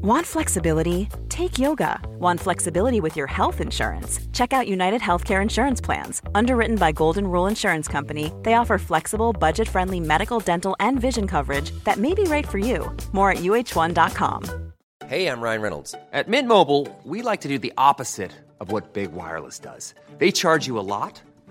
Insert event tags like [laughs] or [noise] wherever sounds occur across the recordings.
Want flexibility? Take yoga. Want flexibility with your health insurance? Check out United Healthcare Insurance Plans. Underwritten by Golden Rule Insurance Company, they offer flexible, budget friendly medical, dental, and vision coverage that may be right for you. More at uh1.com. Hey, I'm Ryan Reynolds. At Mint Mobile, we like to do the opposite of what Big Wireless does. They charge you a lot,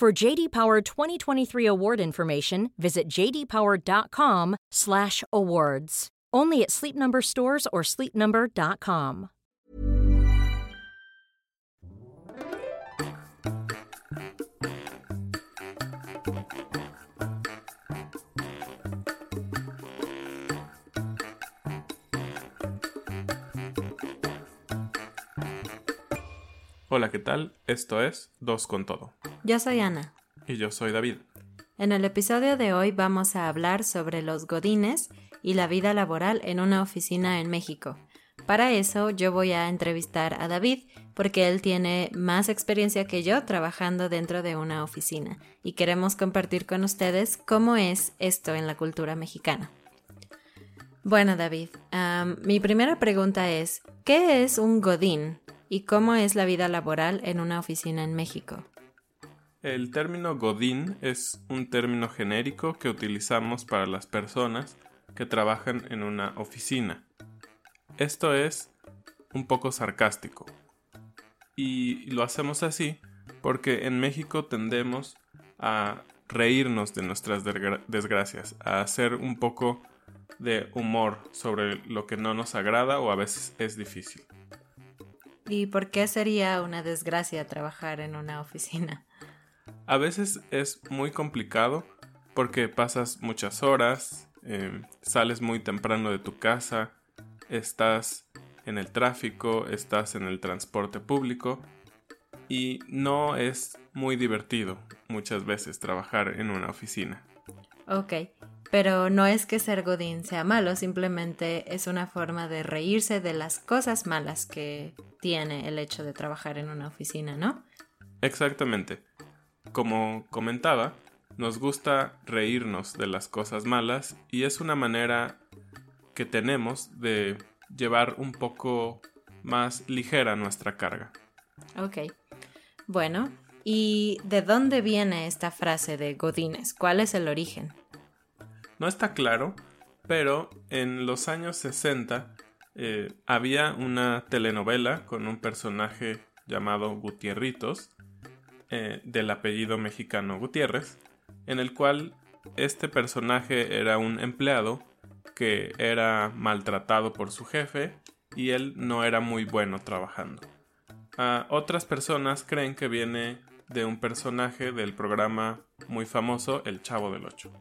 For JD Power 2023 award information, visit jdpower.com/awards. Only at Sleep Number stores or sleepnumber.com. Hola, ¿qué tal? Esto es Dos con Todo. Yo soy Ana. Y yo soy David. En el episodio de hoy vamos a hablar sobre los godines y la vida laboral en una oficina en México. Para eso yo voy a entrevistar a David porque él tiene más experiencia que yo trabajando dentro de una oficina y queremos compartir con ustedes cómo es esto en la cultura mexicana. Bueno, David, mi primera pregunta es, ¿qué es un godín y cómo es la vida laboral en una oficina en México? El término Godín es un término genérico que utilizamos para las personas que trabajan en una oficina. Esto es un poco sarcástico. Y lo hacemos así porque en México tendemos a reírnos de nuestras desgra- desgracias, a hacer un poco de humor sobre lo que no nos agrada o a veces es difícil. ¿Y por qué sería una desgracia trabajar en una oficina? A veces es muy complicado porque pasas muchas horas, eh, sales muy temprano de tu casa, estás en el tráfico, estás en el transporte público y no es muy divertido muchas veces trabajar en una oficina. Ok, pero no es que ser godín sea malo, simplemente es una forma de reírse de las cosas malas que tiene el hecho de trabajar en una oficina, ¿no? Exactamente. Como comentaba, nos gusta reírnos de las cosas malas y es una manera que tenemos de llevar un poco más ligera nuestra carga. Ok. Bueno, ¿y de dónde viene esta frase de godines? ¿Cuál es el origen? No está claro, pero en los años 60 eh, había una telenovela con un personaje llamado Gutierritos, eh, del apellido mexicano Gutiérrez, en el cual este personaje era un empleado que era maltratado por su jefe y él no era muy bueno trabajando. Ah, otras personas creen que viene de un personaje del programa muy famoso El Chavo del Ocho.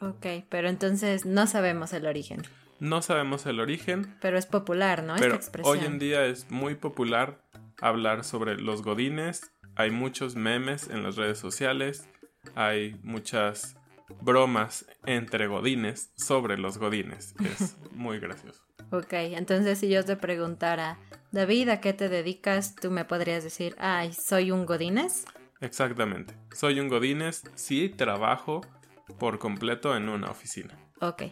Ok, pero entonces no sabemos el origen. No sabemos el origen, Pero es popular, ¿no? pero Esta expresión. hoy en día es muy popular hablar sobre los godines. Hay muchos memes en las redes sociales, hay muchas bromas entre godines sobre los godines. [laughs] Es muy gracioso. Ok, entonces si yo te preguntara, David, ¿a qué te dedicas? Tú me podrías decir, ay, soy un godines. Exactamente. Soy un godines, sí trabajo por completo en una oficina. Ok.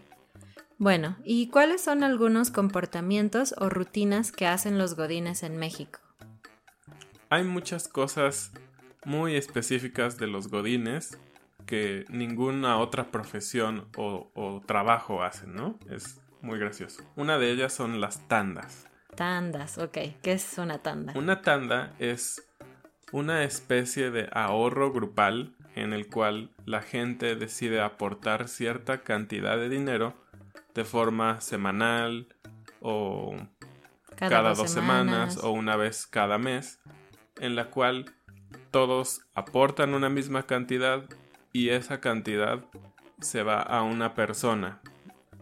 Bueno, ¿y cuáles son algunos comportamientos o rutinas que hacen los godines en México? Hay muchas cosas muy específicas de los godines que ninguna otra profesión o, o trabajo hacen, ¿no? Es muy gracioso. Una de ellas son las tandas. Tandas, ok. ¿Qué es una tanda? Una tanda es una especie de ahorro grupal en el cual la gente decide aportar cierta cantidad de dinero de forma semanal o cada, dos, semanas. o una vez cada mes, en la cual todos aportan una misma cantidad y esa cantidad se va a una persona.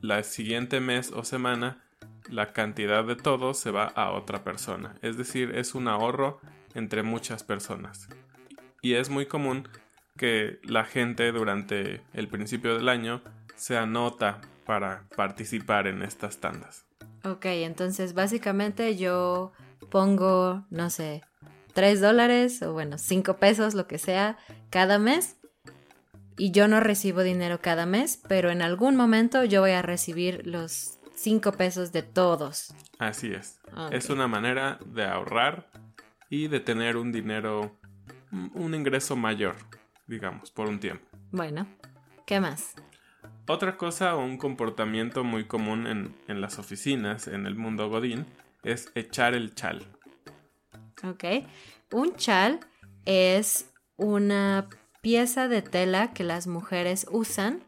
La siguiente mes o semana la cantidad de todos se va a otra persona. Es decir, es un ahorro entre muchas personas. Y es muy común que la gente durante el principio del año se anota para participar en estas tandas. Ok, entonces básicamente yo pongo, no sé, 3 dólares o bueno, 5 pesos, lo que sea, cada mes. Y yo no recibo dinero cada mes, pero en algún momento yo voy a recibir los 5 pesos de todos. Así es. Es una manera de ahorrar y de tener un dinero, un ingreso mayor, digamos, por un tiempo. Bueno, ¿qué más? Otra cosa o un comportamiento muy común en, en las oficinas, en el mundo godín, es echar el chal. Ok. Un chal es una pieza de tela que las mujeres usan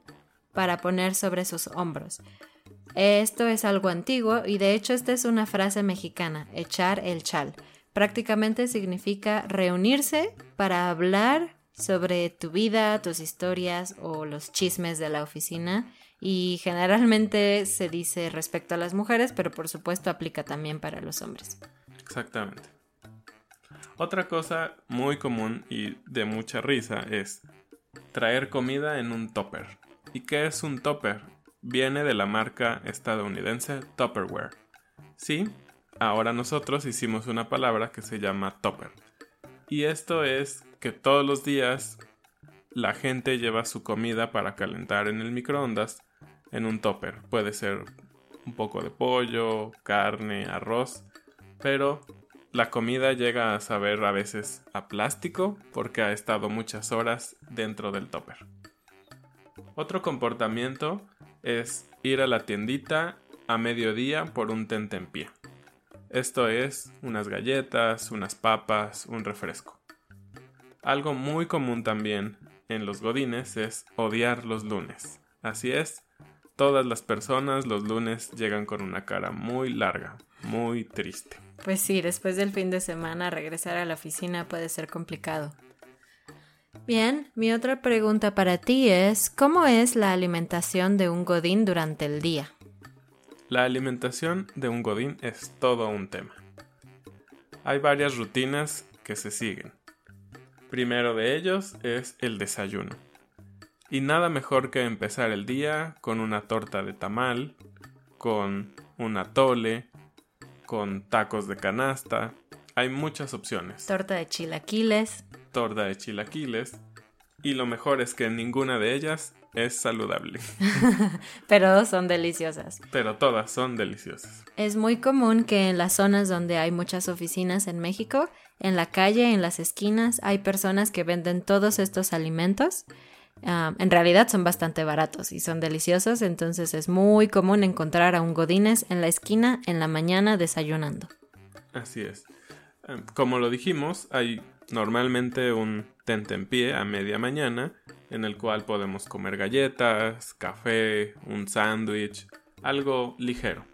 para poner sobre sus hombros. Esto es algo antiguo y de hecho esta es una frase mexicana, echar el chal. Prácticamente significa reunirse para hablar sobre tu vida, tus historias o los chismes de la oficina y generalmente se dice respecto a las mujeres, pero por supuesto aplica también para los hombres. Exactamente. Otra cosa muy común y de mucha risa es traer comida en un topper. ¿Y qué es un topper? Viene de la marca estadounidense Tupperware. Sí, ahora nosotros hicimos una palabra que se llama topper. Y esto es que todos los días la gente lleva su comida para calentar en el microondas en un topper. Puede ser un poco de pollo, carne, arroz, pero la comida llega a saber a veces a plástico porque ha estado muchas horas dentro del topper. Otro comportamiento es ir a la tiendita a mediodía por un tentempié. Esto es unas galletas, unas papas, un refresco. Algo muy común también en los godines es odiar los lunes. Así es, todas las personas los lunes llegan con una cara muy larga, muy triste. Pues sí, después del fin de semana regresar a la oficina puede ser complicado. Bien, mi otra pregunta para ti es, ¿cómo es la alimentación de un godín durante el día? La alimentación de un godín es todo un tema. Hay varias rutinas que se siguen. Primero de ellos es el desayuno. Y nada mejor que empezar el día con una torta de tamal, con un atole, con tacos de canasta. Hay muchas opciones. Torta de chilaquiles. Torta de chilaquiles. Y lo mejor es que ninguna de ellas es saludable. [laughs] Pero son deliciosas. Pero todas son deliciosas. Es muy común que en las zonas donde hay muchas oficinas en México en la calle, en las esquinas, hay personas que venden todos estos alimentos. Ah, en realidad son bastante baratos y son deliciosos, entonces es muy común encontrar a un Godínez en la esquina en la mañana desayunando. Así es. Em, como lo dijimos, hay normalmente un tentempié a media mañana en el cual podemos comer galletas, café, un sándwich, algo ligero.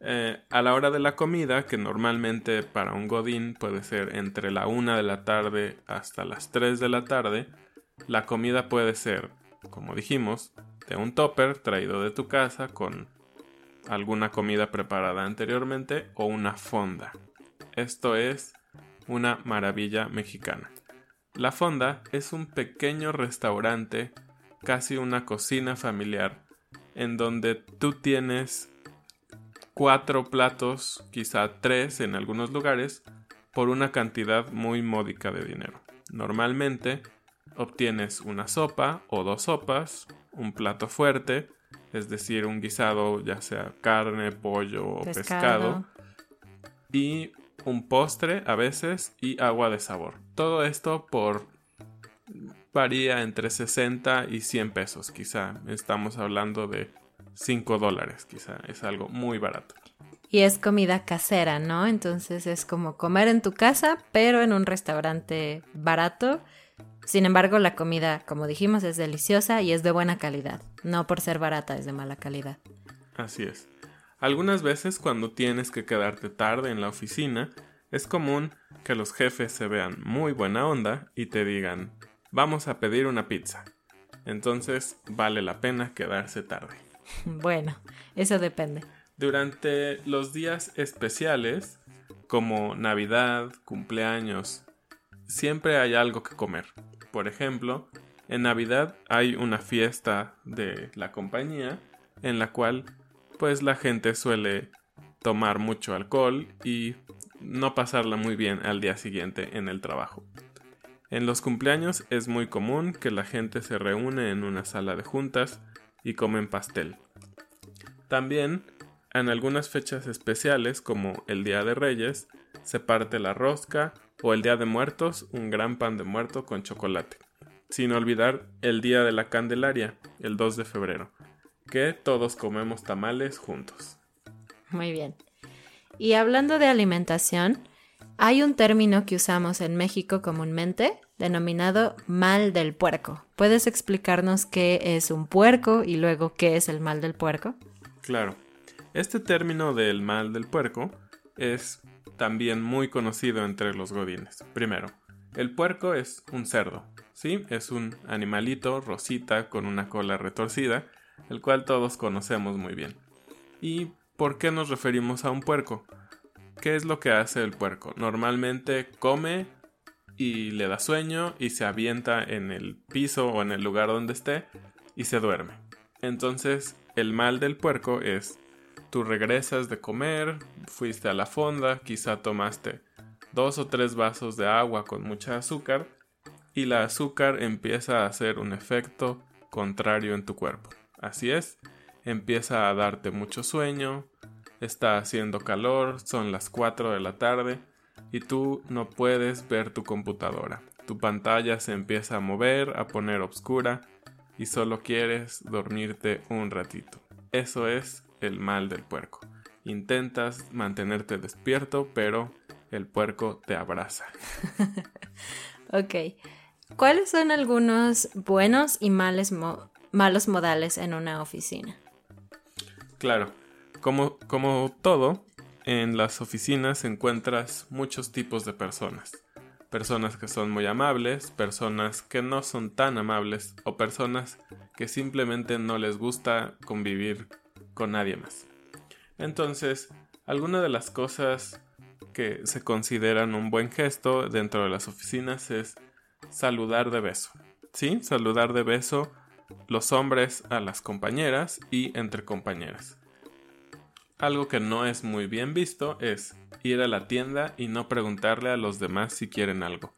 Eh, a la hora de la comida, que normalmente para un godín puede ser entre la 1 de la tarde hasta las 3 de la tarde, la comida puede ser, como dijimos, de un topper traído de tu casa con alguna comida preparada anteriormente o una fonda. Esto es una maravilla mexicana. La fonda es un pequeño restaurante, casi una cocina familiar, en donde tú tienes cuatro platos, quizá tres en algunos lugares, por una cantidad muy módica de dinero. Normalmente obtienes una sopa o dos sopas, un plato fuerte, es decir, un guisado ya sea carne, pollo o pescado, y un postre a veces y agua de sabor. Todo esto por varía entre 60 y 100 pesos, quizá. Estamos hablando de 5 dólares, quizá. Es algo muy barato. Y es comida casera, ¿no? Entonces es como comer en tu casa, pero en un restaurante barato Sin embargo, la comida, como dijimos, es deliciosa y es de buena calidad. No por ser barata es de mala calidad. Así es. Algunas veces cuando tienes que quedarte tarde en la oficina, es común que los jefes se vean muy buena onda y te digan, vamos a pedir una pizza. Entonces vale la pena quedarse tarde. [laughs] Bueno, eso depende. Durante los días especiales, como Navidad, cumpleaños, siempre hay algo que comer. Por ejemplo, en Navidad hay una fiesta de la compañía en la cual pues la gente suele tomar mucho alcohol y no pasarla muy bien al día siguiente en el trabajo. En los cumpleaños es muy común que la gente se reúne en una sala de juntas y comen pastel. También, en algunas fechas especiales como el Día de Reyes, se parte la rosca o el Día de Muertos, un gran pan de muerto con chocolate. Sin olvidar el Día de la Candelaria, el 2 de febrero, que todos comemos tamales juntos. Muy bien. Y hablando de alimentación, hay un término que usamos en México comúnmente denominado mal del puerco. ¿Puedes explicarnos qué es un puerco y luego qué es el mal del puerco? Claro. Este término del mal del puerco es también muy conocido entre los godines. Primero, el puerco es un cerdo, ¿sí? Es un animalito rosita con una cola retorcida, el cual todos conocemos muy bien. ¿Y por qué nos referimos a un puerco? ¿Qué es lo que hace el puerco? Normalmente come y le da sueño y se avienta en el piso o en el lugar donde esté y se duerme. Entonces, el mal del puerco es tú regresas de comer, fuiste a la fonda, quizá tomaste dos o tres vasos de agua con mucha azúcar y la azúcar empieza a hacer un efecto contrario en tu cuerpo. Así es, empieza a darte mucho sueño, está haciendo calor, son las 4 de la tarde y tú no puedes ver tu computadora. Tu pantalla se empieza a mover, a poner oscura y solo quieres dormirte un ratito. Eso es el mal del puerco. Intentas mantenerte despierto, pero el puerco te abraza. [laughs] ok. ¿Cuáles son algunos buenos y malos modales en una oficina? Claro, como, como todo, en las oficinas encuentras muchos tipos de personas. Personas que son muy amables, personas que no son tan amables o personas que simplemente no les gusta convivir con nadie más. Entonces, alguna de las cosas que se consideran un buen gesto dentro de las oficinas es saludar de beso. ¿Sí? Saludar de beso los hombres a las compañeras y entre compañeras. Algo que no es muy bien visto es ir a la tienda y no preguntarle a los demás si quieren algo.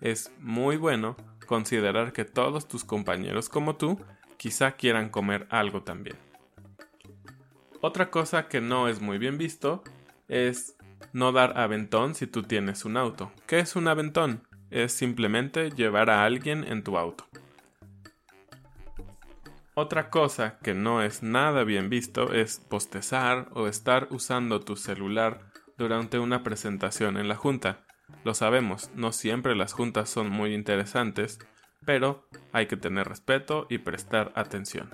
Es muy bueno considerar que todos tus compañeros como tú quizá quieran comer algo también. Otra cosa que no es muy bien visto es no dar aventón si tú tienes un auto. ¿Qué es un aventón? Es simplemente llevar a alguien en tu auto. Otra cosa que no es nada bien visto es postezar o estar usando tu celular durante una presentación en la junta. Lo sabemos, no siempre las juntas son muy interesantes, pero hay que tener respeto y prestar atención.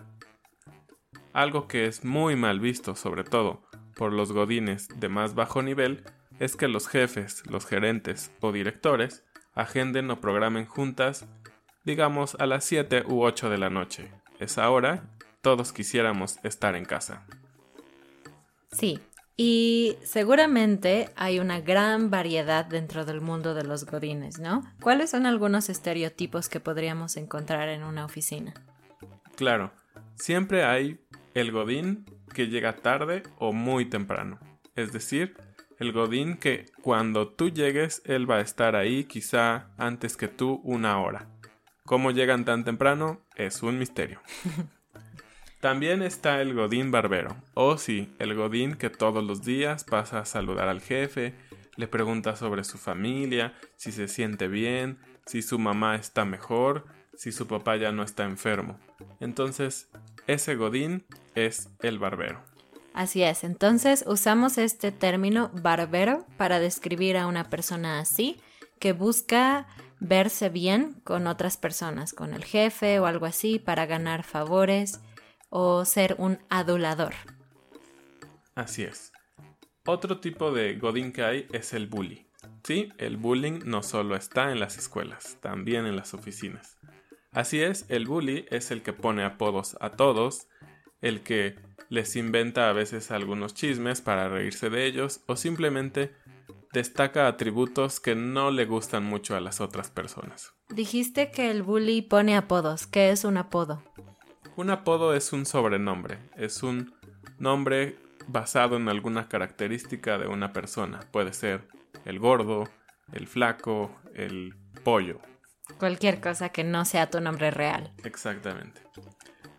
Algo que es muy mal visto, sobre todo por los godines de más bajo nivel, es que los jefes, los gerentes o directores agenden o programen juntas, digamos a las 7 u 8 de la noche, esa hora, todos quisiéramos estar en casa. Sí, y seguramente hay una gran variedad dentro del mundo de los godines, ¿no? ¿Cuáles son algunos estereotipos que podríamos encontrar en una oficina? Claro, siempre hay el godín que llega tarde o muy temprano. Es decir, el godín que cuando tú llegues, él va a estar ahí quizá antes que tú una hora. ¿Cómo llegan tan temprano? Es un misterio. [laughs] También está el Godín Barbero, o sí, el Godín que todos los días pasa a saludar al jefe, le pregunta sobre su familia, si se siente bien, si su mamá está mejor, si su papá ya no está enfermo. Entonces, ese Godín es el barbero. Así es, entonces usamos este término barbero para describir a una persona así, que busca verse bien con otras personas, con el jefe o algo así, para ganar favores o ser un adulador. Así es. Otro tipo de godín que hay es el bully. Sí, el bullying no solo está en las escuelas, también en las oficinas. Así es, el bully es el que pone apodos a todos, el que les inventa a veces algunos chismes para reírse de ellos o simplemente destaca atributos que no le gustan mucho a las otras personas. Dijiste que el bully pone apodos. ¿Qué es un apodo? Un apodo es un sobrenombre, es un nombre basado en alguna característica de una persona. Puede ser el gordo, el flaco, el pollo. Cualquier cosa que no sea tu nombre real. Exactamente.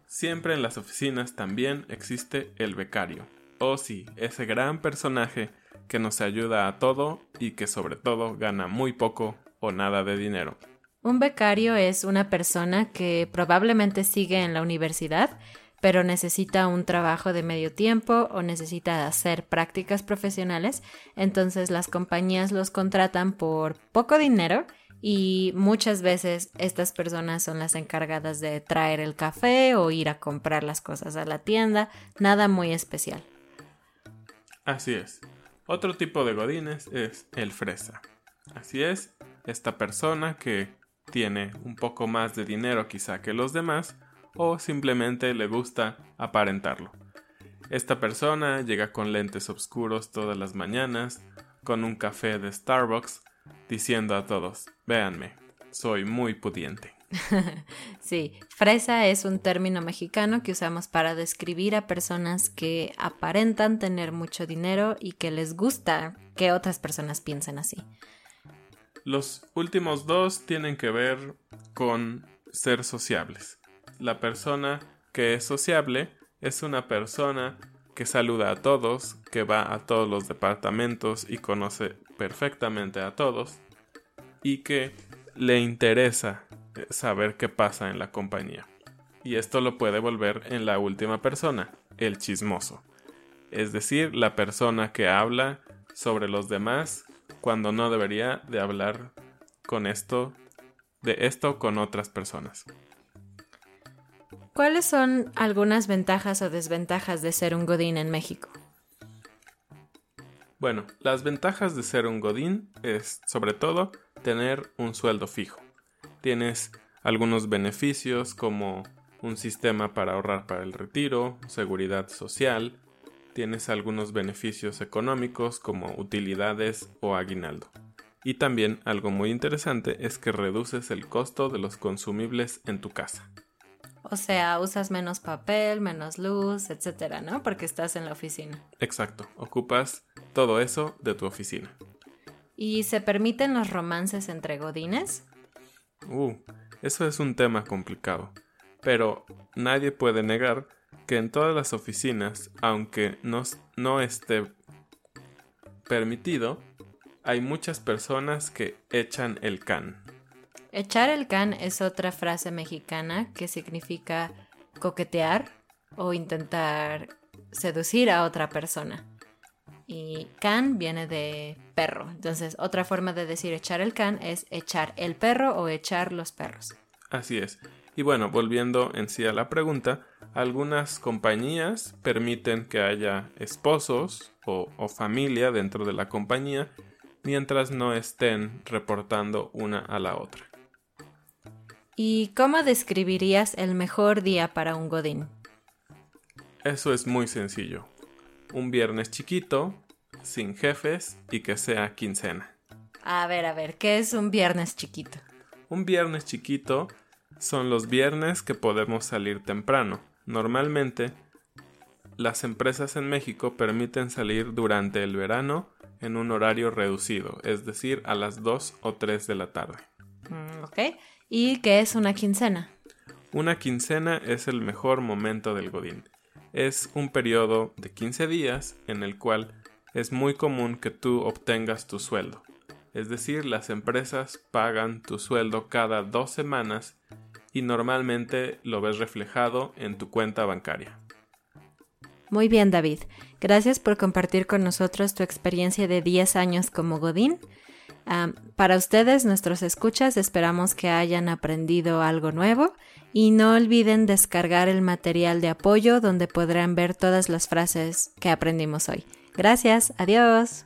Siempre en las oficinas también existe el becario. O sí, ese gran personaje que nos ayuda a todo y que sobre todo gana muy poco o nada de dinero. Un becario es una persona que probablemente sigue en la universidad, pero necesita un trabajo de medio tiempo o necesita hacer prácticas profesionales, entonces las compañías los contratan por poco dinero y muchas veces estas personas son las encargadas de traer el café o ir a comprar las cosas a la tienda, nada muy especial. Así es. Otro tipo de godines es el fresa. Así es, esta persona que tiene un poco más de dinero quizá que los demás o simplemente le gusta aparentarlo. Esta persona llega con lentes oscuros todas las mañanas, con un café de Starbucks, diciendo a todos, véanme, soy muy pudiente. [laughs] sí, fresa es un término mexicano que usamos para describir a personas que aparentan tener mucho dinero y que les gusta que otras personas piensen así. Los últimos dos tienen que ver con ser sociables. La persona que es sociable es una persona que saluda a todos, que va a todos los departamentos y conoce perfectamente a todos y que le interesa saber qué pasa en la compañía. Y esto lo puede volver en la última persona, el chismoso. Es decir, la persona que habla sobre los demás cuando no debería de hablar con esto de esto con otras personas. ¿Cuáles son algunas ventajas o desventajas de ser un godín en México? Bueno, las ventajas de ser un godín es sobre todo tener un sueldo fijo. Tienes algunos beneficios como un sistema para ahorrar para el retiro, seguridad social, tienes algunos beneficios económicos como utilidades o aguinaldo. Y también algo muy interesante es que reduces el costo de los consumibles en tu casa. O sea, usas menos papel, menos luz, etcétera, ¿no? Porque estás en la oficina. Exacto, ocupas todo eso de tu oficina. ¿Y se permiten los romances entre godines? Uh, eso es un tema complicado. Pero nadie puede negar que en todas las oficinas, aunque no, no esté permitido, hay muchas personas que echan el can. Echar el can es otra frase mexicana que significa coquetear o intentar seducir a otra persona. Y can viene de perro. Entonces, otra forma de decir echar el can es echar el perro o echar los perros. Así es. Y bueno, volviendo en sí a la pregunta, algunas compañías permiten que haya esposos o, familia dentro de la compañía mientras no estén reportando una a la otra. ¿Y cómo describirías el mejor día para un Godín? Eso es muy sencillo un viernes chiquito, sin jefes y que sea quincena. A ver, a ver, ¿qué es un viernes chiquito? Un viernes chiquito son los viernes que podemos salir temprano. Normalmente, las empresas en México permiten salir durante el verano en un horario reducido, es decir, a las 2 o 3 de la tarde. Mm, ok. ¿Y qué es una quincena? Una quincena es el mejor momento del Godín es un periodo de 15 días en el cual es muy común que tú obtengas tu sueldo. Es decir, las empresas pagan tu sueldo cada dos semanas y normalmente lo ves reflejado en tu cuenta bancaria. Muy bien, David. Gracias por compartir con nosotros tu experiencia de 10 años como Godín. Para ustedes, nuestros escuchas, esperamos que hayan aprendido algo nuevo y no olviden descargar el material de apoyo donde podrán ver todas las frases que aprendimos hoy. Gracias, adiós.